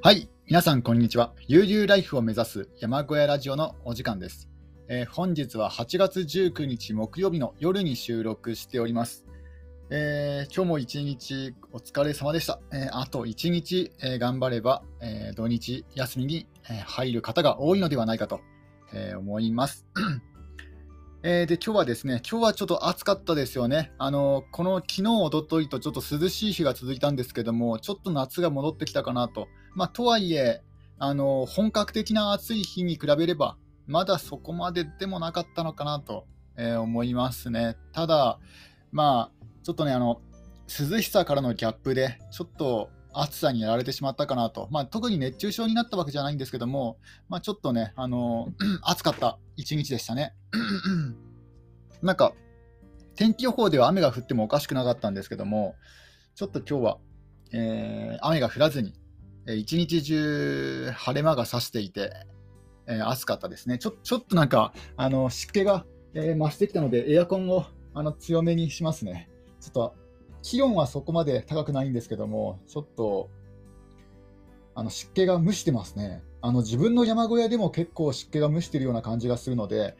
はい、皆さんこんにちは。悠々ライフを目指す山小屋ラジオのお時間です。えー本日は8月19日木曜日の夜に収録しております。えー今日も一日お疲れ様でした。えーあと一日、えー頑張れば、えー土日休みに、え入る方が多いのではないかと、えー思います。えーで今日はですね、今日はちょっと暑かったですよね。あのこの昨日、おとといとちょっと涼しい日が続いたんですけども、ちょっと夏が戻ってきたかなと。まあ、とはいえ、あの本格的な暑い日に比べれば、まだそこまででもなかったのかなと、えー思いますね。ただ、まあ、ちょっとね、あの涼しさからのギャップで、ちょっと暑さにやられてしまったかなと、まあ、特に熱中症になったわけじゃないんですけども、まあ、ちょっとね、あの 暑かった一日でしたね。なんか、天気予報では雨が降ってもおかしくなかったんですけども、ちょっと今日は、えー雨が降らずに、えー一日中晴れ間が差していて、えー暑かったですね。ちょちょっとなんか、あの湿気が、えー増してきたので、エアコンをあの強めにしますね。ちょっと気温はそこまで高くないんですけども、ちょっとあの湿気が蒸してますね。あの自分の山小屋でも結構湿気が蒸してるような感じがするので、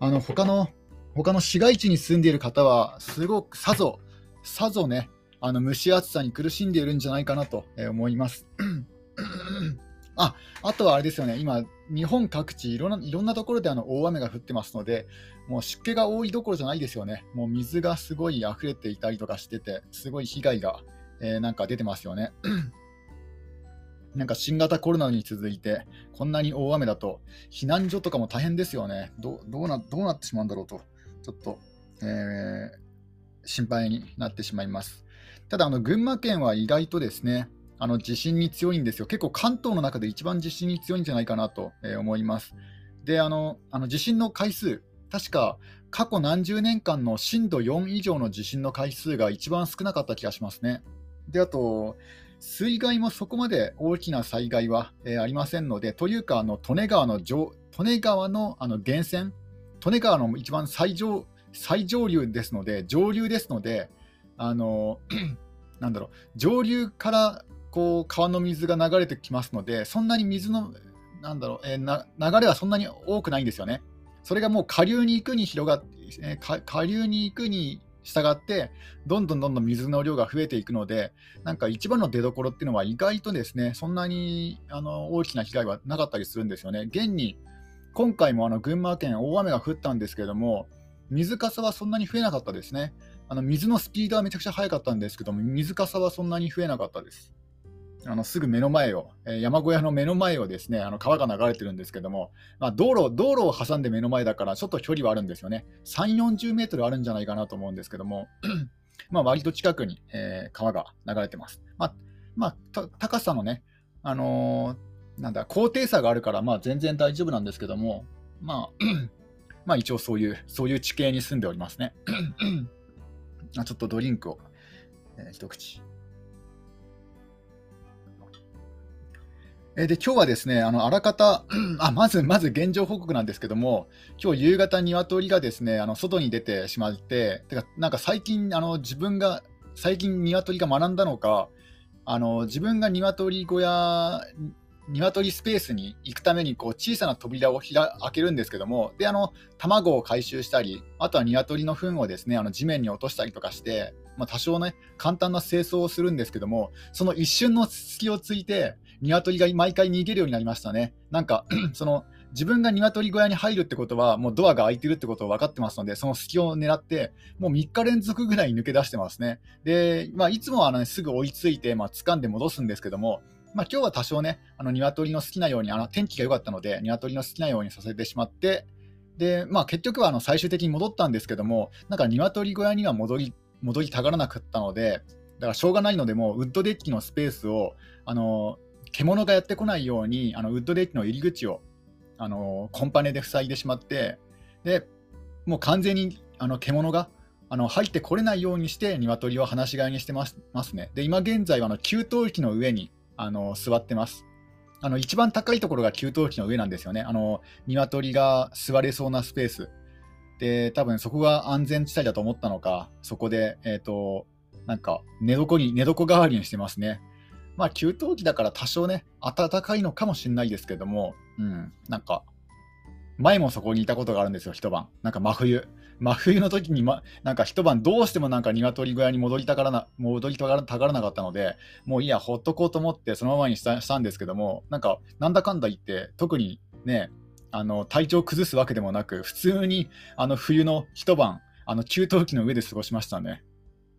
あの他の他の市街地に住んでいる方は、すごくさぞ、さぞね、あの蒸し暑さに苦しんでいるんじゃないかなと思います。ああとはあれですよね、今、日本各地いろんな、いろんなところであの大雨が降ってますので、もう湿気が多いどころじゃないですよね、もう水がすごい溢れていたりとかしてて、すごい被害が、えーなんか出てますよね。なんか新型コロナに続いて、こんなに大雨だと、避難所とかも大変ですよね。どうなどうなってしまうんだろうと、ちょっと、えー心配になってしまいます。ただ、あの群馬県は意外とですね、あの地震に強いんですよ。結構関東の中で一番地震に強いんじゃないかなと思います。で、あのあの地震の回数、確か過去何十年間の震度4以上の地震の回数が一番少なかった気がしますね。で、あと、水害もそこまで大きな災害は、えーありませんので、というか、あの利根川の上利根川のあの源泉、利根川の一番最上最上流ですので、上流ですので、あの なんだろう、上流からこう川の水が流れてきますので、そんなに水のなんだろう、えー流れはそんなに多くないんですよね。それがもう下流に行くに広がっえー下流に行くに従って、どんどんどんどん水の量が増えていくので、なんか一番の出どころっていうのは意外とですね、そんなにあの大きな被害はなかったりするんですよね。現に今回もあの群馬県大雨が降ったんですけれども、水かさはそんなに増えなかったですね。あの水のスピードはめちゃくちゃ速かったんですけども、水かさはそんなに増えなかったです。あのすぐ目の前を、え山小屋の目の前をですね、あの川が流れてるんですけども、まあ、道路道路を挟んで目の前だから、ちょっと距離はあるんですよね。3、40メートルあるんじゃないかなと思うんですけども、まあ割と近くに、え川が流れてます。まあ、まあ、高さのね、あのーなんだ、高低差があるから、まあ全然大丈夫なんですけども、まあ、まあ一応そういう、そういう地形に住んでおりますね。あちょっとドリンクを、えー一口。えで今日はですね、あのあらかた あ、まずまず現状報告なんですけども、今日夕方、鶏がですねあの外に出てしまって、てかなんか最近あの、自分が、最近鶏が学んだのか、あの自分が鶏小屋、鶏スペースに行くためにこう小さな扉を開けるんですけども、であの卵を回収したり、あとは鶏の糞をですねあの地面に落としたりとかして、まあ、多少ね、簡単な清掃をするんですけども、その一瞬の隙をついて、鶏が毎回逃げるようになりましたね。なんか その自分が鶏小屋に入るってことは、もうドアが開いてるってことを分かってますので、その隙を狙って、もう3日連続ぐらい抜け出してますね。で、まあ、いつもは、ね、すぐ追いついて、まあ掴んで戻すんですけども、まあ、今日は多少ね、あの鶏の好きなように、あの天気が良かったので、鶏の好きなようにさせてしまって、で、まあ、結局はあの最終的に戻ったんですけども、なんか鶏小屋には戻り戻りたがらなかったので、だからしょうがないので、もうウッドデッキのスペースを、あの獣がやってこないように、あのウッドデッキの入り口をあのコンパネで塞いでしまって、でもう完全にあの獣があの入ってこれないようにして、鶏を放し飼いにしてますますね。で、今現在はあの給湯器の上にあの座ってます。あの一番高いところが給湯器の上なんですよね。あの鶏が座れそうなスペース。で、多分そこが安全地帯だと思ったのか、そこで、えっ、と、なんか寝床に、寝床代わりにしてますね。まあ、給湯器だから多少ね、暖かいのかもしれないですけども、うん、なんか、前もそこにいたことがあるんですよ、一晩。なんか真冬。真冬の時に、ま、なんか一晩どうしてもなんか鶏小屋に戻りたがらな、戻りたがらなかったので、もういいや、ほっとこうと思ってそのままにしたしたんですけども、なんか、なんだかんだ言って、特にね、あの体調崩すわけでもなく、普通にあの冬の一晩、あの給湯器の上で過ごしましたね。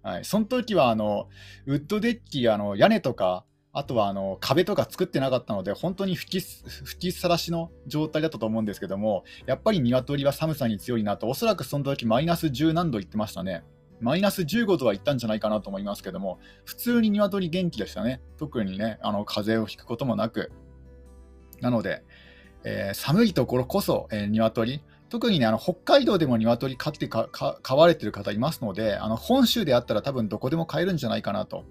はい、その時はあのウッドデッキ、あの屋根とか、あとはあの壁とか作ってなかったので、本当に吹き吹きさらしの状態だったと思うんですけども、やっぱり鶏は寒さに強いなと、おそらくその時マイナス10何度いってましたね。マイナス15度はいったんじゃないかなと思いますけども、普通に鶏元気でしたね。特にね、あの風邪をひくこともなく。なので、えー、寒いところこそ、えー、鶏、特にね、あの北海道でも鶏飼ってか飼われてる方いますので、あの本州であったら多分どこでも飼えるんじゃないかなと。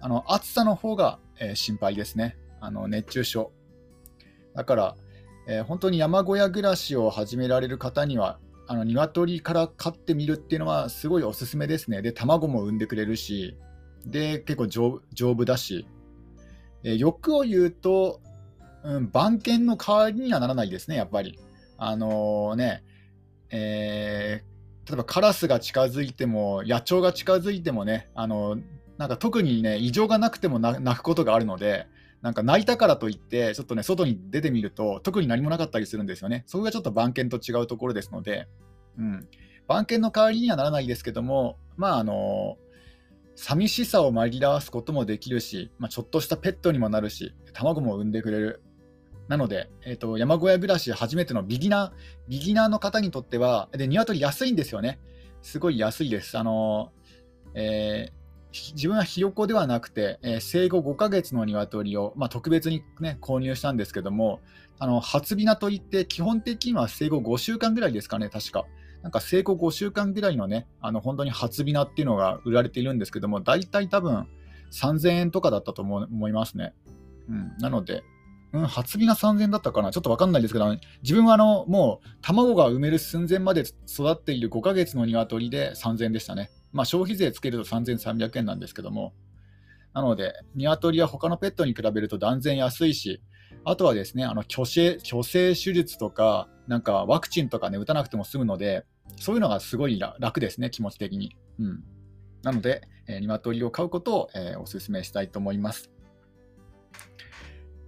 あの暑さの方が、えー、心配ですね。あの熱中症。だから、えー、本当に山小屋暮らしを始められる方には、あの鶏から飼ってみるっていうのはすごいおすすめですね。で、卵も産んでくれるし、で、結構丈夫だし、えー、欲を言うと、うん、番犬の代わりにはならないですね、やっぱり。あのー、ね、えー、例えばカラスが近づいても、野鳥が近づいてもね、あの、なんか特にね、異常がなくても泣くことがあるので、なんか泣いたからといって、ちょっとね、外に出てみると、特に何もなかったりするんですよね。それがちょっと番犬と違うところですので、うん、番犬の代わりにはならないですけども、まあ、あの寂しさを紛らわすこともできるし、まあ、ちょっとしたペットにもなるし、卵も産んでくれる。なので、えーと、山小屋暮らし初めてのビギナー、ビギナーの方にとっては、で、鶏安いんですよね。すごい安いです。あのえー、自分はひよこではなくて、えー、生後5ヶ月の鶏を、まあ、特別に、ね、購入したんですけども、あの初びなといって、基本的には生後5週間ぐらいですかね、確か。なんか生後5週間ぐらいのね、あの本当に初びなっていうのが売られているんですけども、大体多分3000円とかだったと思いますね。うん、なので、うん、初火が3000だったかな、ちょっと分かんないですけど、自分はあのもう卵が産める寸前まで育っている5ヶ月の鶏で3000でしたね。まあ、消費税つけると3300円なんですけども、なので、鶏は他のペットに比べると断然安いし、あとはですね、あの虚勢虚勢手術とか、なんかワクチンとかね、打たなくても済むので、そういうのがすごい楽ですね、気持ち的に。うん、なので、えー、鶏を飼うことを、えー、お勧めしたいと思います。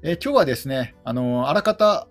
えー、今日はですね、あのー、あらかた、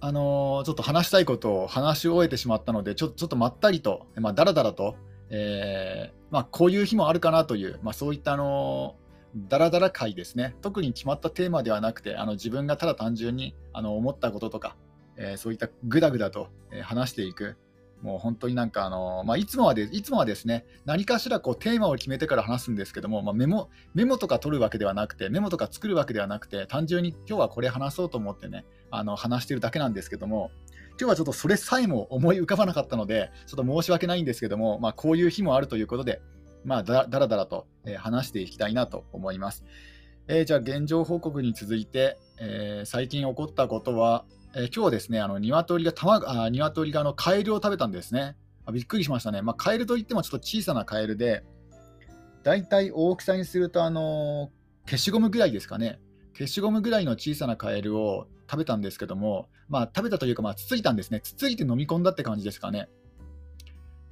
あのー、ちょっと話したいことを話し終えてしまったので、ちょちょっとまったりと、まあ、だらだらと、えまあ、こういう日もあるかなという、まあ、そういった、あのだらだら会ですね。特に決まったテーマではなくて、あの自分がただ単純にあの思ったこととか、えそういったぐだぐだと、話していく、もう本当になんかあの、まあ、いつもはでいつもはですね何かしらこうテーマを決めてから話すんですけども、まあ、メモメモとか取るわけではなくてメモとか作るわけではなくて単純に今日はこれ話そうと思ってねあの話してるだけなんですけども今日はちょっとそれさえも思い浮かばなかったのでちょっと申し訳ないんですけども、まあ、こういう日もあるということで、まあ、だだらだらと、え話していきたいなと思います。えー、じゃあ現状報告に続いて、えー、最近起こったことは、えー、今日ですね、あの鶏が卵あ鶏があのカエルを食べたんですね。あびっくりしましたね。まあ、カエルといってもちょっと小さなカエルで、だいたい大きさにすると、あの消しゴムぐらいですかね。消しゴムぐらいの小さなカエルを食べたんですけども、まあ、食べたというか、まあ、つついたんですね。つついて飲み込んだって感じですかね。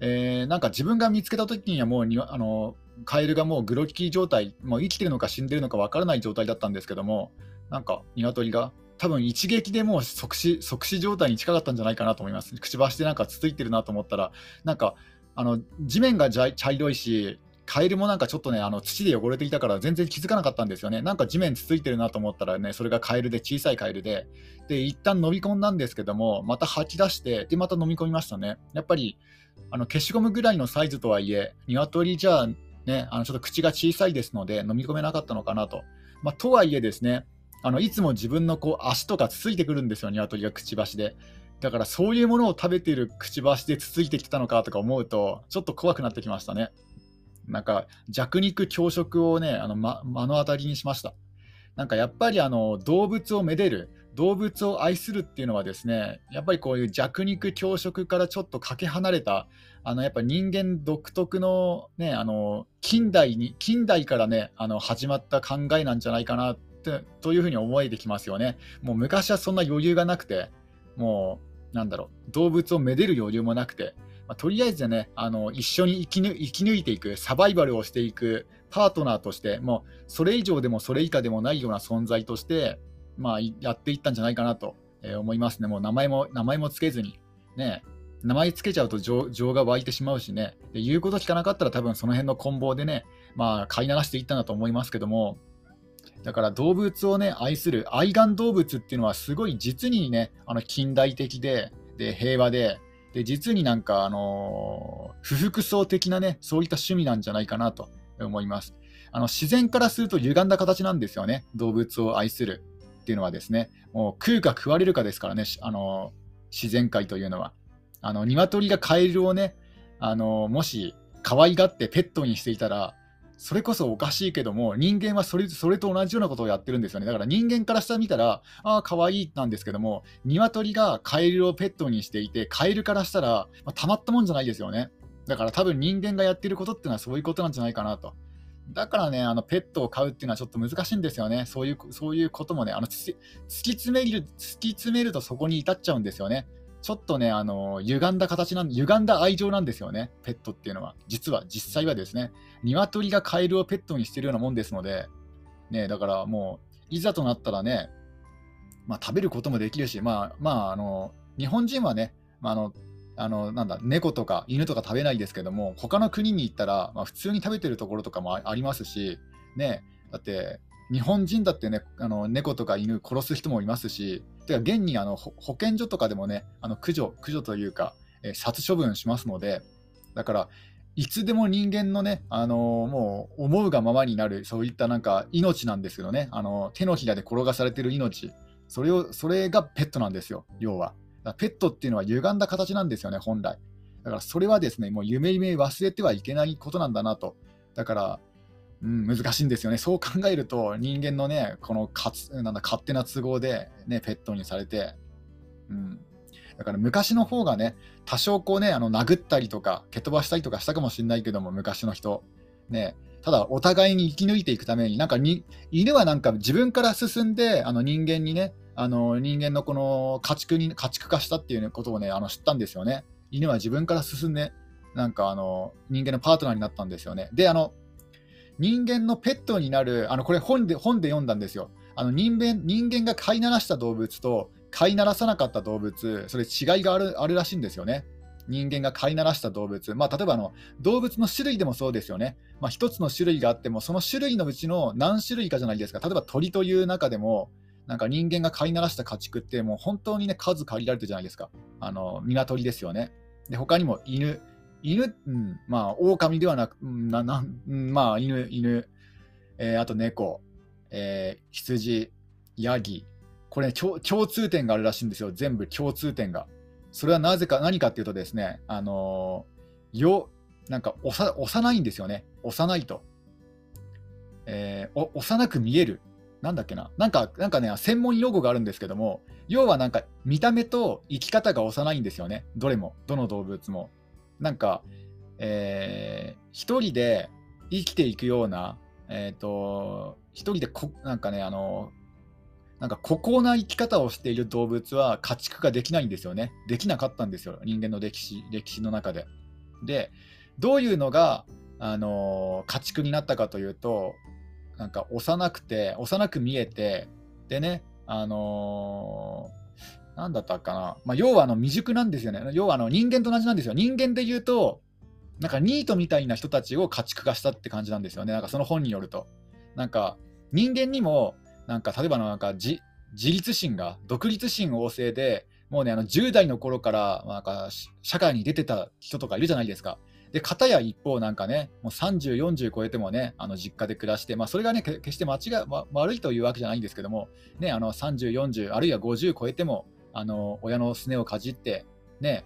えー、なんか自分が見つけた時にはもうにあのカエルがもうグロッキー状態、もう生きてるのか死んでるのかわからない状態だったんですけども、なんか鶏が多分一撃でもう即死即死状態に近かったんじゃないかなと思います。くちばしでなんかつついてるなと思ったら、なんかあの地面が茶色いし、カエルもなんかちょっとね、あの土で汚れていたから全然気づかなかったんですよね。なんか地面つついてるなと思ったらね、それがカエルで小さいカエルで、で、一旦飲み込んだんですけども、また吐き出して、で、また飲み込みましたね。やっぱり、あの消しゴムぐらいのサイズとはいえ、鶏じゃね、あのちょっと口が小さいですので、飲み込めなかったのかなと。まあ、とはいえですね、あのいつも自分のこう足とかつついてくるんですよ、鶏がくちばしで。だからそういうものを食べているくちばしでつついてきたのかとか思うと、ちょっと怖くなってきましたね。なんか弱肉強食をね、あの、ま、目の当たりにしました。なんかやっぱりあの動物をめでる、動物を愛するっていうのはですねやっぱりこういう弱肉強食からちょっとかけ離れたあのやっぱ人間独特の,、ね、あの近代に近代からねあの始まった考えなんじゃないかなってというふうに思えてきますよね。もう昔はそんな余裕がなくてもうなんだろう動物をめでる余裕もなくて、まあ、とりあえずねあの一緒に生き生き抜いていくサバイバルをしていくパートナーとしてもうそれ以上でもそれ以下でもないような存在として、まあ、やっていったんじゃないかなと思いますね。もう名前も名前もつけずにね名前つけちゃうと情情が湧いてしまうしね、で言うこと聞かなかったら多分その辺の棍棒でね、まあ、飼いならしていったんだと思いますけども、だから動物をね、愛する愛玩動物っていうのはすごい実にね、あの近代的で、で平和で、で実になんか、あのー、不服装的なね、そういった趣味なんじゃないかなと思います。あの自然からすると歪んだ形なんですよね、動物を愛するっていうのはですね、もう食うか食われるかですからね、あのー、自然界というのは。あの鶏がカエルをね、あのもし可愛がってペットにしていたら、それこそおかしいけども、人間はそれそれと同じようなことをやってるんですよね。だから人間から下見たら、ああ、可愛いなんですけども、鶏がカエルをペットにしていて、カエルからしたら、まあ、たまったもんじゃないですよね。だから多分人間がやってることっていうのはそういうことなんじゃないかなと。だからね、あのペットを飼うっていうのはちょっと難しいんですよね。そういうそういうこともね、あの突き詰める突き詰めるとそこに至っちゃうんですよね。ちょっとね、あの、歪んだ形なん、歪んだ愛情なんですよね、ペットっていうのは。実は、実際はですね、鶏がカエルをペットにしてるようなもんですので、ね、だからもう、いざとなったらね、まあ、食べることもできるし、まあ、まあ、あの、日本人はね、まあ、あの、あのなんだ猫とか犬とか食べないですけども、他の国に行ったら、まあ、普通に食べてるところとかもありますし、ね、だって日本人だってね、あの猫とか犬殺す人もいますし、てか現にあの保健所とかでもね、あの駆除、駆除というか、えー、殺処分しますので、だから、いつでも人間のね、あのー、もう思うがままになる、そういったなんか命なんですけどね、あのー、手のひらで転がされてる命、それをそれがペットなんですよ、要は。ペットっていうのは歪んだ形なんですよね、本来。だからそれはですね、もう夢夢忘れてはいけないことなんだなと。だから、うん、難しいんですよね。そう考えると、人間のね、このかつなんだ勝手な都合で、ね、ペットにされて、うん、だから昔の方がね、多少こうね、あの殴ったりとか、蹴飛ばしたりとかしたかもしれないけども、昔の人。ね、ただ、お互いに生き抜いていくために、なんかに犬はなんか自分から進んで、あの人間にね、あの人間のこの家畜に家畜化したっていうことをね、あの知ったんですよね。犬は自分から進んで、なんかあの人間のパートナーになったんですよね。で、あの人間のペットになる、あのこれ本で本で読んだんですよ。あの人間人間が飼いならした動物と飼いならさなかった動物、それ違いがあるあるらしいんですよね。人間が飼いならした動物、まあ、例えばあの動物の種類でもそうですよね。まあ、1つの種類があっても、その種類のうちの何種類かじゃないですか。例えば鳥という中でも、なんか人間が飼いならした家畜って、もう本当にね、数限られてるじゃないですか。あの鶏ですよね。で、他にも犬、犬、うん、まあ、狼ではなく、ななまあ、犬、犬、えー、あと猫、えー、羊、ヤギ、これ、ね、共通点があるらしいんですよ、全部共通点が。それはなぜか、何かっていうとですね、あのー、よ、なんか幼いんですよね、幼いと。えー、幼く見える。なんだっけな、なんか、なんかね、専門用語があるんですけども、要はなんか見た目と生き方が幼いんですよね、どれも、どの動物も。なんか、えー、一人で生きていくような、えっ、ー、と、一人でこ、なんかね、あの、なんか孤高な生き方をしている動物は家畜ができないんですよね。できなかったんですよ、人間の歴史歴史の中で。で、どういうのが、あの家畜になったかというと、なんか幼くて、幼く見えて、でね、あのーなんだったかな、まあ、要はあの未熟なんですよね。要はあの人間と同じなんですよ。人間で言うと、なんかニートみたいな人たちを家畜化したって感じなんですよね。なんかその本によると。なんか人間にも、なんか例えばのなんか自立心が、独立心旺盛で、もうね、あの10代の頃からなんか社会に出てた人とかいるじゃないですか。で、片や一方なんかね、もう30、40超えてもね、あの実家で暮らして、まあそれがね、決して間違い、ま、悪いというわけじゃないんですけども、ね、あの30、40、あるいは50超えても、あの親のすねをかじって、ね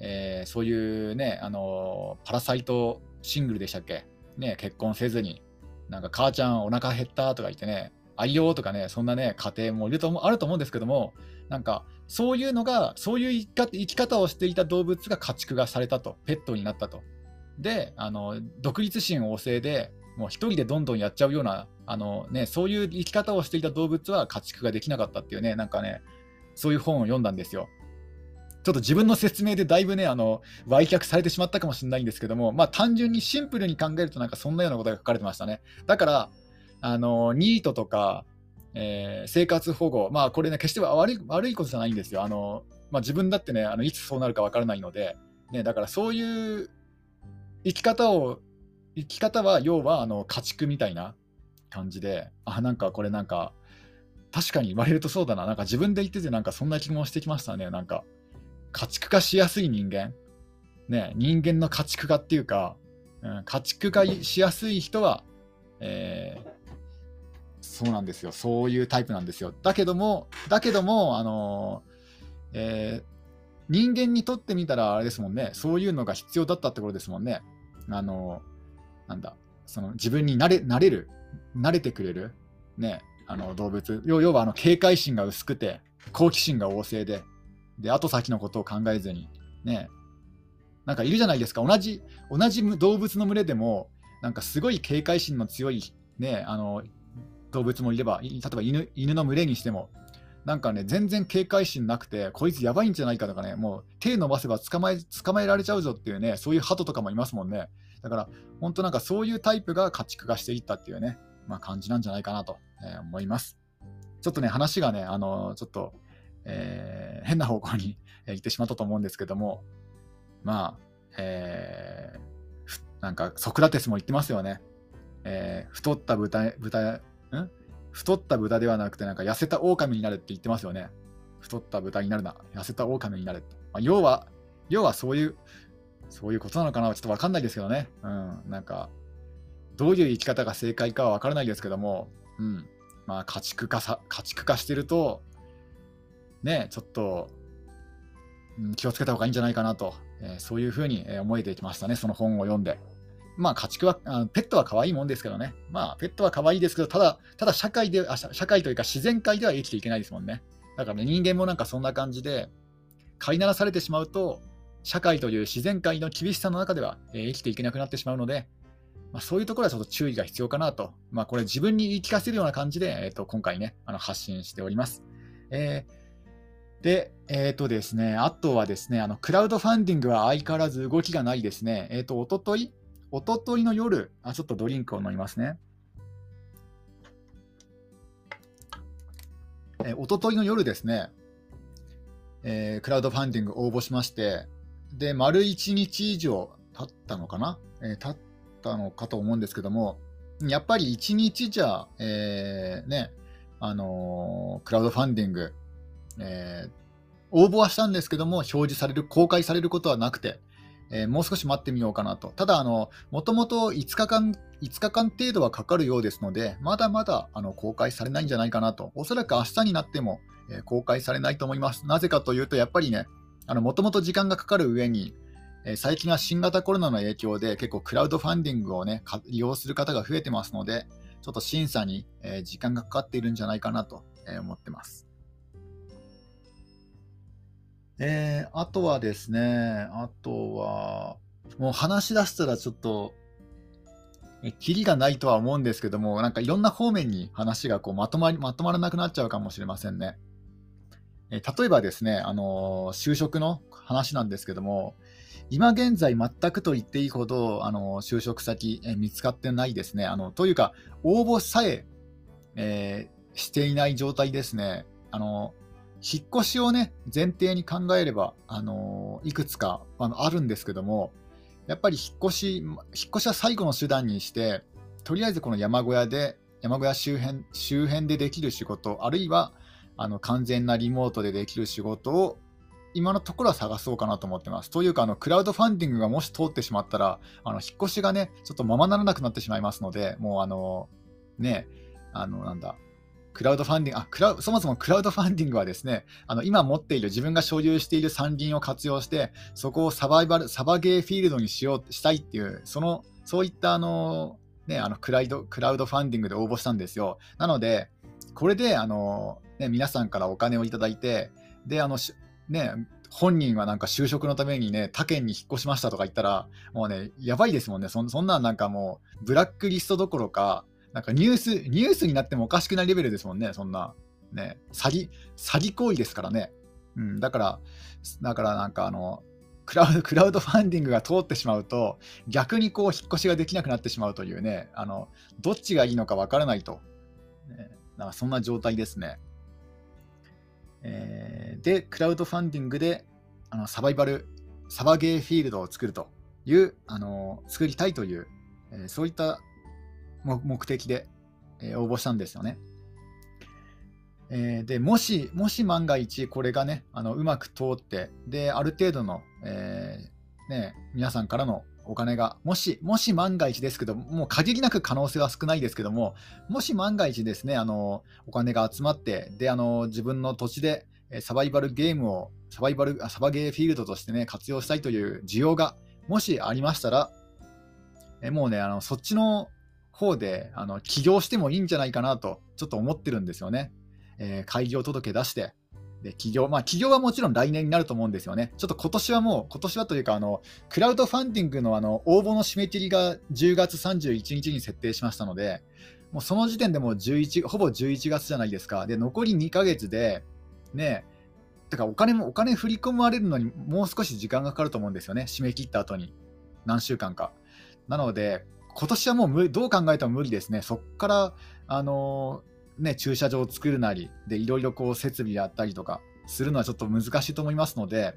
えー、そういうねあのパラサイトシングルでしたっけ、ね、結婚せずになんか母ちゃんお腹減ったとか言ってね愛用とかね、そんなね、家庭もいるとあると思うんですけども、なんか、そういうのが、そういう生き方をしていた動物が家畜がされたと、ペットになったと。で、あの独立心旺盛で、もう一人でどんどんやっちゃうような、あのね、そういう生き方をしていた動物は家畜ができなかったっていうね、なんかね、そういう本を読んだんですよ。ちょっと自分の説明でだいぶね、あの、売却されてしまったかもしれないんですけども、まあ単純にシンプルに考えるとなんかそんなようなことが書かれてましたね。だから、あの、ニートとか、えー、生活保護、まあこれね、決して悪い悪いことじゃないんですよ。あの、まあ自分だってね、あのいつそうなるかわからないので、ね、だからそういう生き方を、生き方は要はあの家畜みたいな感じで、あ、なんかこれなんか、確かに言われるとそうだな、なんか自分で言っててなんかそんな気もしてきましたね、なんか。家畜化しやすい人間、ね、人間の家畜化っていうか、うん、家畜化しやすい人は、えー、そうなんですよ、そういうタイプなんですよ。だけども、だけども、あのー、えー、人間にとってみたらあれですもんね、そういうのが必要だったってことですもんね。あのー、なんだ、その自分に慣れ慣れる、慣れてくれる、ね、あの動物。要はあの警戒心が薄くて好奇心が旺盛で。で後先のことを考えずに。ね。なんかいるじゃないですか。同じ同じ動物の群れでもなんかすごい警戒心の強い、ね、あの動物もいれば例えば犬犬の群れにしても。なんかね全然警戒心なくてこいつやばいんじゃないかとかねもう手伸ばせば捕まえ捕まえられちゃうぞっていうねそういう鳩とかもいますもんね。だから本当なんかそういうタイプが家畜化していったっていうね、まあ、感じなんじゃないかなとえ思います。ちょっとね、話がね、あのちょっと、えー、変な方向に行ってしまったと思うんですけども、まあ、えー、なんかソクラテスも言ってますよね。えー、太った豚、豚、ん？太った豚ではなくて、なんか痩せた狼になるって言ってますよね。太った豚になるな、痩せた狼になる。まあ、要は、要はそういう、そういうことなのかなちょっとわかんないですけどね。うん、なんか、どういう生き方が正解かはわからないですけども、うん。まあ、家畜化さ、家畜化してると、ね、ちょっと、うん、気をつけた方がいいんじゃないかなと、えー、そういうふうに思えてきましたね、その本を読んで。まあ、家畜は、あペットは可愛いもんですけどね。まあ、ペットは可愛いですけど、ただ、ただ社会であ、社会というか自然界では生きていけないですもんね。だから、ね、人間もなんかそんな感じで、飼いならされてしまうと、社会という自然界の厳しさの中では、えー、生きていけなくなってしまうので、まあ、そういうところはちょっと注意が必要かなと、まあ、これ自分に言い聞かせるような感じで、えー、と今回ね、あの発信しております。えー、で、えっ、ー、とですね、あとはですね、あのクラウドファンディングは相変わらず動きがないですね。えっ、ー、と、おととい、おとといの夜あ、ちょっとドリンクを飲みますね。えー、おとといの夜ですね、えー、クラウドファンディング応募しまして、で、丸1日以上経ったのかな、えー、経ったのかと思うんですけども、やっぱり1日じゃ、えー、ね、あのー、クラウドファンディング、えー、応募はしたんですけども、表示される、公開されることはなくて、えー、もう少し待ってみようかなと。ただ、あの、もともと5日間、5日間程度はかかるようですので、まだまだあの公開されないんじゃないかなと。おそらく明日になっても、えー、公開されないと思います。なぜかというと、やっぱりね、もともと時間がかかる上に、え最近は新型コロナの影響で結構クラウドファンディングをね、利用する方が増えてますので、ちょっと審査に、え時間がかかっているんじゃないかなと、え思ってます。えー、あとはですね、あとは、もう話し出したらちょっと、えキリがないとは思うんですけども、なんかいろんな方面に話がこうまとまりまとまらなくなっちゃうかもしれませんね。え例えばですね、あの就職の話なんですけども、今現在全くと言っていいほど、あの、就職先、え見つかってないですね。あの、というか、応募さええー、していない状態ですね。あの、引っ越しをね、前提に考えれば、あのいくつかあのあるんですけども、やっぱり引っ越し、引っ越しは最後の手段にして、とりあえずこの山小屋で、山小屋周辺周辺でできる仕事、あるいはあの完全なリモートでできる仕事を今のところは探そうかなと思ってます。というか、あのクラウドファンディングがもし通ってしまったら、あの引っ越しがね、ちょっとままならなくなってしまいますので、もうあの、ね、あの、なんだ、クラウドファンディング、あクラそもそもクラウドファンディングはですね、あの今持っている、自分が所有している山林を活用して、そこをサバイバル、サバゲーフィールドにしよう、したいっていう、その、そういったあの、ね、あのクライドクラウドファンディングで応募したんですよ。なので、これであの、ね、皆さんからお金をいただいて、であのね、本人はなんか就職のためにね、他県に引っ越しましたとか言ったら、もうね、やばいですもんね、そそんなんなんかもう、ブラックリストどころか、なんかニュース、ニュースになってもおかしくないレベルですもんね、そんな。ね、詐欺、詐欺行為ですからね。うん、だから、だからなんかあの、クラウドクラウドファンディングが通ってしまうと、逆にこう引っ越しができなくなってしまうというね、あのどっちがいいのかわからないと、ね、なんかそんな状態ですね。えー、で、クラウドファンディングであのサバイバル、サバゲーフィールドを作るという、あの作りたいという、えー、そういった目的で、えー、応募したんですよね。えー、でもし、もし万が一これがね、あのうまく通って、で、ある程度の、えー、ね、皆さんからのお金が、もし、もし万が一ですけど、もう限りなく可能性は少ないですけども、もし万が一ですね、あのお金が集まって、で、あの自分の土地でサバイバルゲームを、サバイバル、サバゲーフィールドとしてね、活用したいという需要が、もしありましたら、えもうね、あのそっちの方であの起業してもいいんじゃないかなと、ちょっと思ってるんですよね。えー、開業届出して、で起業、まあ、起業はもちろん来年になると思うんですよね。ちょっと今年はもう、今年はというか、あのクラウドファンディングのあの応募の締め切りが10月31日に設定しましたので、もうその時点でもう11ほぼ11月じゃないですか。で、残り2ヶ月で、ね、てかお金も、お金振り込まれるのにもう少し時間がかかると思うんですよね。締め切った後に。何週間か。なので、今年はもうどう考えても無理ですね。そこから、あのね、駐車場を作るなり、で、いろいろこう設備やったりとかするのはちょっと難しいと思いますので、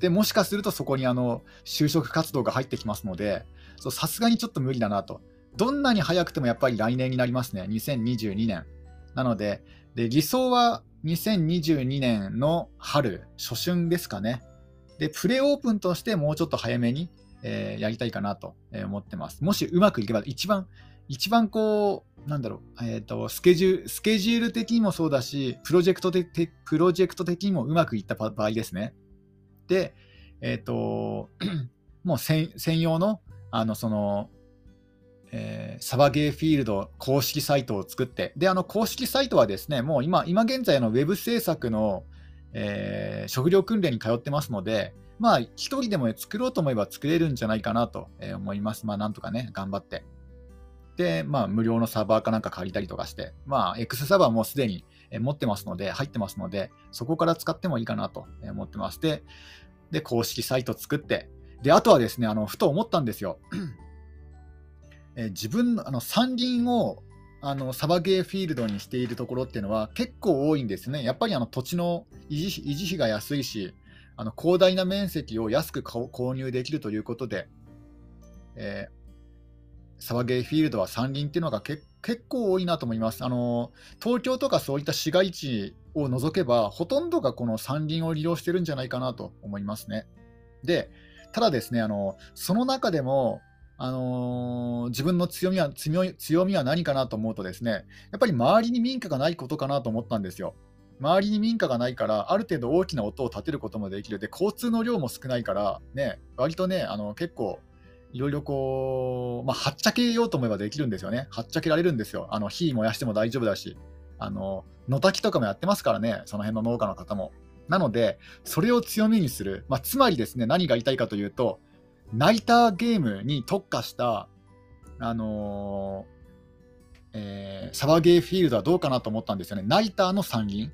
で、もしかするとそこにあの、就職活動が入ってきますので、さすがにちょっと無理だなと。どんなに早くてもやっぱり来年になりますね。2022年。なので、で理想は2022年の春、初春ですかね。で、プレオープンとしてもうちょっと早めに、えー、やりたいかなと思ってます。もしうまくいけば、一番、一番こう、なんだろう、えっ、ー、と、スケジュール、スケジュール的にもそうだし、プロジェクト的プロジェクト的にもうまくいった場合ですね。で、えっ、ー、と、もう専用の、あの、その、えー、サバゲーフィールド公式サイトを作って、で、あの公式サイトはですね、もう今、今現在のウェブ制作の、えー、職業訓練に通ってますので、まあ、一人でも作ろうと思えば作れるんじゃないかなと思います。まあ、なんとかね、頑張って。で、まあ、無料のサーバーかなんか借りたりとかして、まあ、X サーバーもすでに持ってますので、入ってますので、そこから使ってもいいかなと思ってます。で、で公式サイト作って、で、あとはですね、あのふと思ったんですよ。え自分のあの山林をあのサバゲーフィールドにしているところっていうのは結構多いんですね。やっぱりあの土地の維持維持費が安いし、あの広大な面積を安く購入できるということで、えサバゲーフィールドは山林っていうのが結構多いなと思います。あの東京とかそういった市街地を除けば、ほとんどがこの山林を利用してるんじゃないかなと思いますね。で、ただですね、あのその中でも、あのー、自分の強みは強みは何かなと思うとですね、やっぱり周りに民家がないことかなと思ったんですよ。周りに民家がないから、ある程度大きな音を立てることもできる。で、交通の量も少ないから、ね、割とね、あの結構いろいろこう、まあ、はっちゃけようと思えばできるんですよね。はっちゃけられるんですよ。あの火燃やしても大丈夫だし、あの野炊きとかもやってますからね、その辺の農家の方も。なので、それを強みにする、まあ、つまりですね、何が言いたいかというと、ナイターゲームに特化した、あのー、えー、サバゲーフィールドはどうかなと思ったんですよね。ナイターの参議院。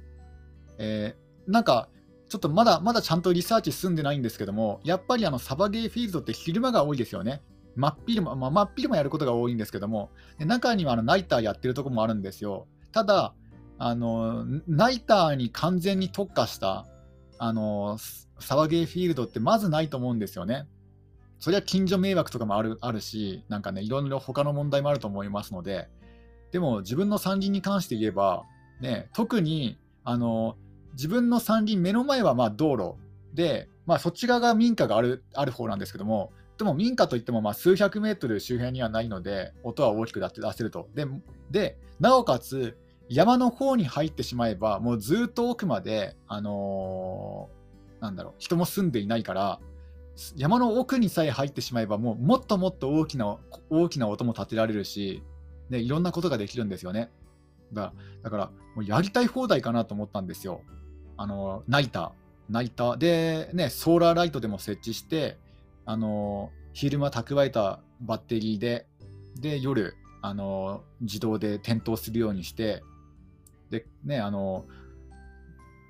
えー、なんか、ちょっとまだまだちゃんとリサーチ進んでないんですけども、やっぱりあのサバゲーフィールドって昼間が多いですよね。真っ昼間、まあ、真っ昼間やることが多いんですけども、で中にはあのナイターやってるとこもあるんですよ。ただ、あのナイターに完全に特化したあのサバゲーフィールドってまずないと思うんですよね。それは近所迷惑とかもあるあるし、なんかね、いろいろ他の問題もあると思いますので、でも自分の山林に関して言えば、ね、特にあの自分の山林、目の前はま道路で、まあ、そっち側が民家があるある方なんですけども、でも民家といってもま数百メートル周辺にはないので、音は大きく出せると。で、でなおかつ、山の方に入ってしまえば、もうずっと奥まで、あのー、なんだろう、人も住んでいないから、山の奥にさえ入ってしまえば、もうもっともっと大きな大きな音も立てられるし、いろんなことができるんですよね。だから、もうやりたい放題かなと思ったんですよ。あの、ナイター。ナイターで、ね、ソーラーライトでも設置して、あの、昼間蓄えたバッテリーで、で、夜、あの、自動で点灯するようにして、で、ね、あの、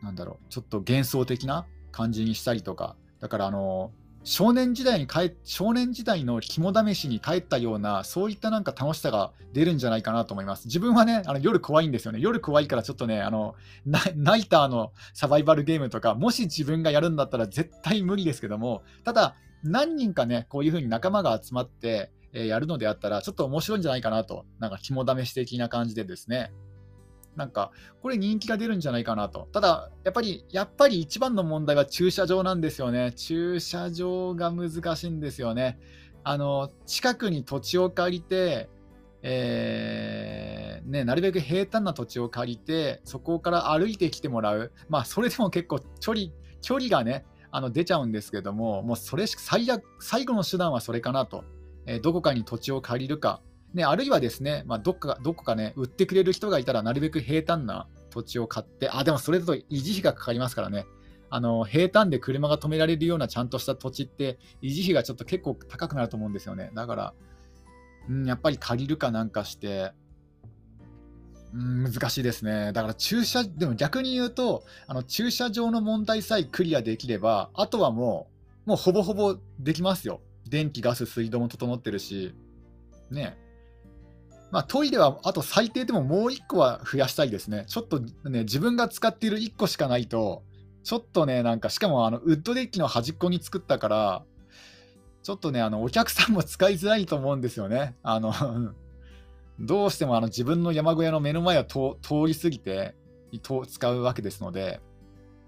なんだろう、ちょっと幻想的な感じにしたりとか、だからあの、少年時代に帰少年時代の肝試しに帰ったような、そういったなんか楽しさが出るんじゃないかなと思います。自分はね、あの夜怖いんですよね。夜怖いからちょっとね、あのナイターのサバイバルゲームとか、もし自分がやるんだったら絶対無理ですけども、ただ、何人かね、こういう風に仲間が集まって、えやるのであったら、ちょっと面白いんじゃないかなと、なんか肝試し的な感じでですね、なんか、これ人気が出るんじゃないかなと。ただ、やっぱり、やっぱり一番の問題は駐車場なんですよね。駐車場が難しいんですよね。あの、近くに土地を借りて、えー、ね、なるべく平坦な土地を借りて、そこから歩いてきてもらう。まあ、それでも結構距離、距離がね、あの出ちゃうんですけども、もうそれしか最悪、最後の手段はそれかなと。えー、どこかに土地を借りるか、ね、あるいはですね、まあ、どっかどこかね、売ってくれる人がいたら、なるべく平坦な土地を買って、あ、でもそれだと維持費がかかりますからね。あの平坦で車が止められるようなちゃんとした土地って維持費がちょっと結構高くなると思うんですよね。だから、うん、やっぱり借りるかなんかして、うん、難しいですね。だから駐車、でも逆に言うと、あの駐車場の問題さえクリアできれば、あとはもう、もうほぼほぼできますよ。電気、ガス、水道も整ってるし、ね。まあ、トイレはあと最低でももう1個は増やしたいですね。ちょっとね、自分が使っている1個しかないと、ちょっとね、なんか、しかもあのウッドデッキの端っこに作ったから、ちょっとね、あのお客さんも使いづらいと思うんですよね。あの どうしてもあの自分の山小屋の目の前を通り過ぎて使うわけですので、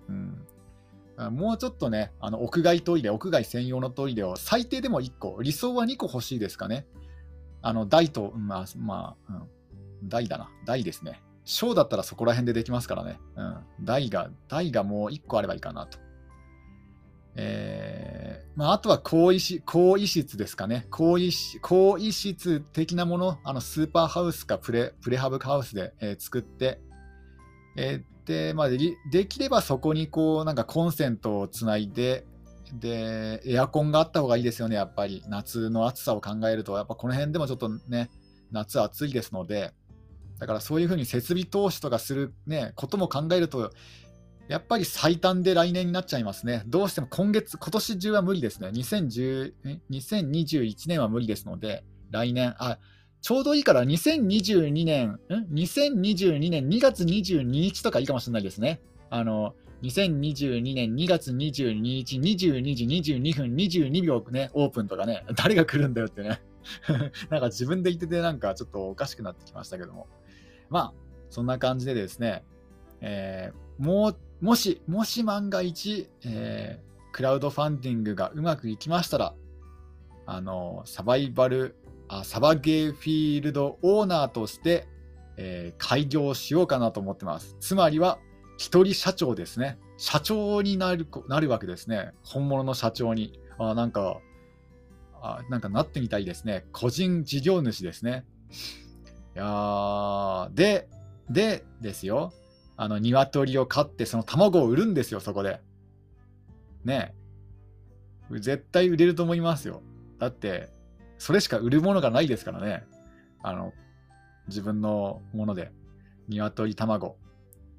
うん、もうちょっとね、あの屋外トイレ、屋外専用のトイレを最低でも1個、理想は2個欲しいですかね。あの、大と、まあ、まあ、うん、大だな。大ですね。小だったらそこら辺でできますからね。うん。大が、大がもう1個あればいいかなと。えー、まあ、あとは更衣室、更衣室ですかね。更衣室、更衣室的なもの、あの、スーパーハウスかプレ、プレハブハウスで、えー、作って、えー、で、まあで、できればそこにこう、なんかコンセントをつないで、で、エアコンがあった方がいいですよね、やっぱり。夏の暑さを考えると、やっぱこの辺でもちょっとね、夏暑いですので、だからそういうふうに設備投資とかする、ね、ことも考えると、やっぱり最短で来年になっちゃいますね。どうしても今月、今年中は無理ですね。2010 2021年は無理ですので、来年、あ、ちょうどいいから2022年、ん ?2022 年2月22日とかいいかもしれないですね。あの、2022年2月22日22時22分22秒ね、オープンとかね、誰が来るんだよってね。なんか自分で言っててなんかちょっとおかしくなってきましたけども。まあ、そんな感じでですね、えー、もう、もし、もし万が一、えー、クラウドファンディングがうまくいきましたら、あの、サバイバル、あサバゲーフィールドオーナーとして、えー、開業しようかなと思ってます。つまりは、一人社長ですね。社長になるなるわけですね。本物の社長に。あなんかあ、なんかなってみたいですね。個人事業主ですね。いやで、でですよ。あの、鶏を飼って、その卵を売るんですよ、そこで。ね絶対売れると思いますよ。だって、それしか売るものがないですからね。あの、自分のもので。鶏卵。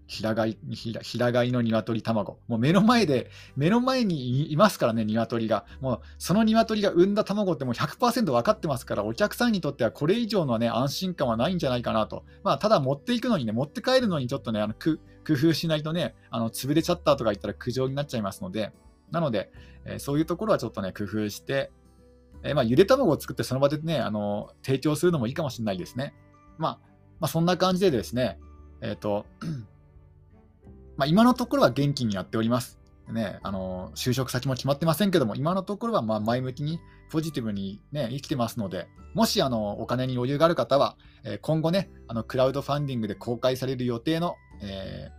平飼い、平飼いの鶏卵。もう目の前で、目の前にいますからね、鶏が。もうその鶏が産んだ卵ってもう100%分かってますから、お客さんにとってはこれ以上のね、安心感はないんじゃないかなと。まあ、ただ持っていくのにね、持って帰るのにちょっとね、あの工夫しないとね、あの潰れちゃったとか言ったら苦情になっちゃいますので、なので、えー、そういうところはちょっとね、工夫して、えー、まあ、ゆで卵を作ってその場でね、あの提供するのもいいかもしれないですね。まあ、まあ、そんな感じでですね、えっ、ー、と、まあ、今のところは元気にやっております。ね、あの就職先も決まってませんけども、今のところはま前向きに、ポジティブに、ね、生きてますので、もしあのお金に余裕がある方は、え、今後ね、あのクラウドファンディングで公開される予定の、え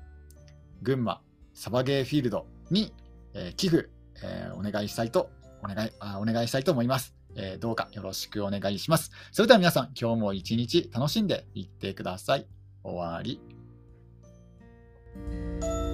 ー、群馬サバゲーフィールドに、えー、寄付、えお願いしたいとお願いあお願いしたいと思います、えどうかよろしくお願いします。それでは皆さん、今日も一日楽しんでいってください。終わり。Música